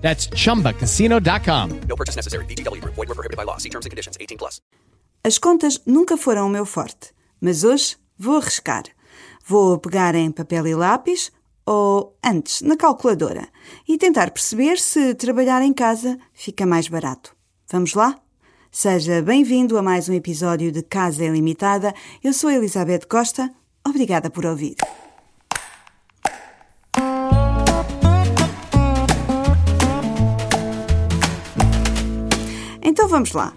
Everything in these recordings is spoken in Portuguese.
That's chumbacasino.com. No purchase necessary. VGW Group. Void were prohibited by law. See terms and conditions. 18 plus. As contas nunca foram o meu forte, mas hoje vou arriscar. Vou pegar em papel e lápis, ou antes, na calculadora, e tentar perceber se trabalhar em casa fica mais barato. Vamos lá? Seja bem-vindo a mais um episódio de Casa Ilimitada. Eu sou Elizabeth Costa. Obrigada por ouvir. Então vamos lá.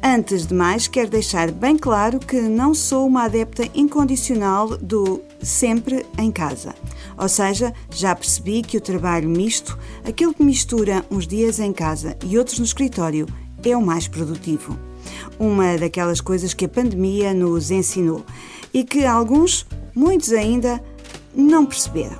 Antes de mais, quero deixar bem claro que não sou uma adepta incondicional do sempre em casa. Ou seja, já percebi que o trabalho misto, aquele que mistura uns dias em casa e outros no escritório, é o mais produtivo. Uma daquelas coisas que a pandemia nos ensinou e que alguns, muitos ainda, não perceberam.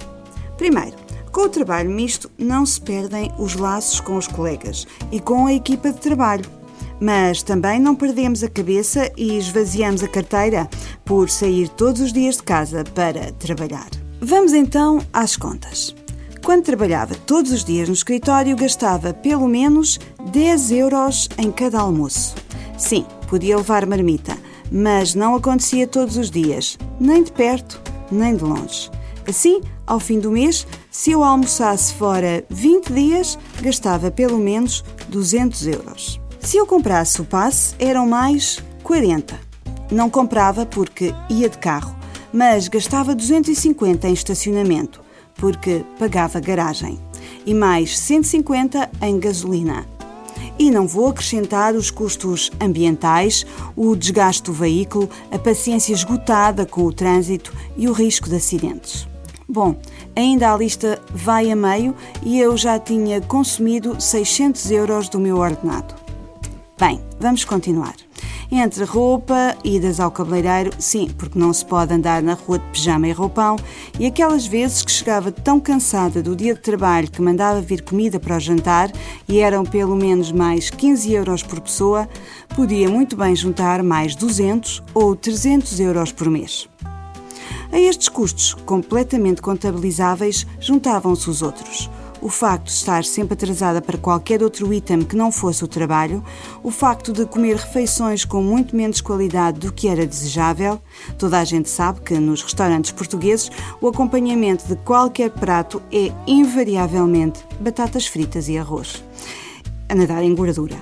Primeiro, com o trabalho misto não se perdem os laços com os colegas e com a equipa de trabalho. Mas também não perdemos a cabeça e esvaziamos a carteira por sair todos os dias de casa para trabalhar. Vamos então às contas. Quando trabalhava todos os dias no escritório, gastava pelo menos 10 euros em cada almoço. Sim, podia levar marmita, mas não acontecia todos os dias, nem de perto, nem de longe. Assim, ao fim do mês, se eu almoçasse fora 20 dias, gastava pelo menos 200 euros. Se eu comprasse o passe, eram mais 40. Não comprava porque ia de carro, mas gastava 250 em estacionamento, porque pagava garagem, e mais 150 em gasolina. E não vou acrescentar os custos ambientais, o desgaste do veículo, a paciência esgotada com o trânsito e o risco de acidentes. Bom, ainda a lista vai a meio e eu já tinha consumido 600 euros do meu ordenado. Bem, vamos continuar. Entre roupa, idas ao cabeleireiro, sim, porque não se pode andar na rua de pijama e roupão, e aquelas vezes que chegava tão cansada do dia de trabalho que mandava vir comida para o jantar e eram pelo menos mais 15 euros por pessoa, podia muito bem juntar mais 200 ou 300 euros por mês. A estes custos completamente contabilizáveis juntavam-se os outros o facto de estar sempre atrasada para qualquer outro item que não fosse o trabalho, o facto de comer refeições com muito menos qualidade do que era desejável. Toda a gente sabe que nos restaurantes portugueses o acompanhamento de qualquer prato é invariavelmente batatas fritas e arroz. A nadar em gordura.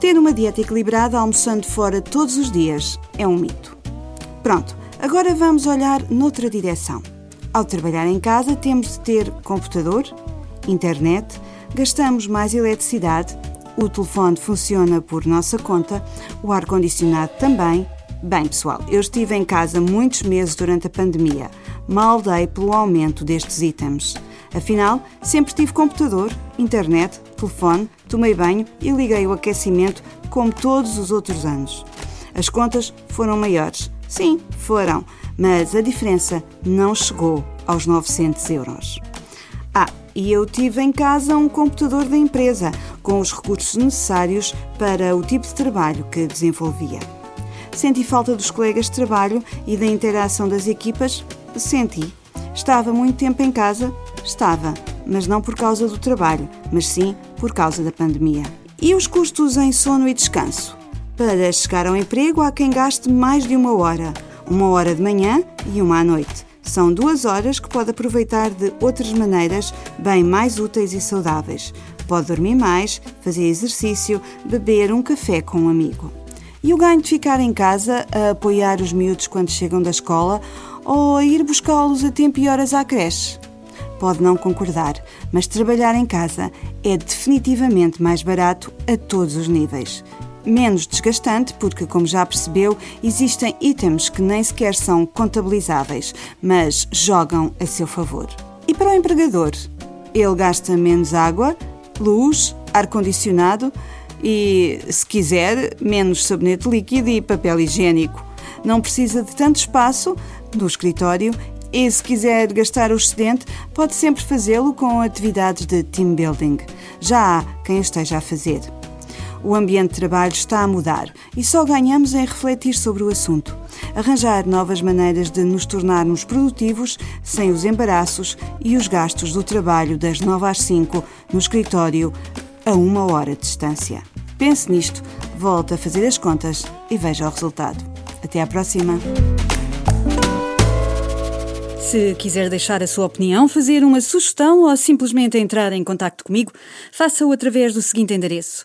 Ter uma dieta equilibrada almoçando fora todos os dias é um mito. Pronto, agora vamos olhar noutra direção. Ao trabalhar em casa, temos de ter computador, internet, gastamos mais eletricidade, o telefone funciona por nossa conta, o ar-condicionado também. Bem, pessoal, eu estive em casa muitos meses durante a pandemia. Mal dei pelo aumento destes itens. Afinal, sempre tive computador, internet, telefone, tomei banho e liguei o aquecimento como todos os outros anos. As contas foram maiores. Sim, foram, mas a diferença não chegou aos 900 euros. Ah, e eu tive em casa um computador da empresa, com os recursos necessários para o tipo de trabalho que desenvolvia. Senti falta dos colegas de trabalho e da interação das equipas? Senti. Estava muito tempo em casa? Estava, mas não por causa do trabalho, mas sim por causa da pandemia. E os custos em sono e descanso? Para chegar ao emprego há quem gaste mais de uma hora, uma hora de manhã e uma à noite. São duas horas que pode aproveitar de outras maneiras bem mais úteis e saudáveis. Pode dormir mais, fazer exercício, beber um café com um amigo. E o ganho de ficar em casa a apoiar os miúdos quando chegam da escola ou a ir buscá-los a tempo e horas à creche? Pode não concordar, mas trabalhar em casa é definitivamente mais barato a todos os níveis menos desgastante, porque, como já percebeu, existem itens que nem sequer são contabilizáveis, mas jogam a seu favor. E para o empregador? Ele gasta menos água, luz, ar-condicionado e, se quiser, menos sabonete líquido e papel higiênico. Não precisa de tanto espaço no escritório e, se quiser gastar o excedente, pode sempre fazê-lo com atividades de team building. Já há quem esteja a fazer. O ambiente de trabalho está a mudar e só ganhamos em refletir sobre o assunto. Arranjar novas maneiras de nos tornarmos produtivos sem os embaraços e os gastos do trabalho das 9 às 5 no escritório a uma hora de distância. Pense nisto, volte a fazer as contas e veja o resultado. Até à próxima! Se quiser deixar a sua opinião, fazer uma sugestão ou simplesmente entrar em contato comigo, faça-o através do seguinte endereço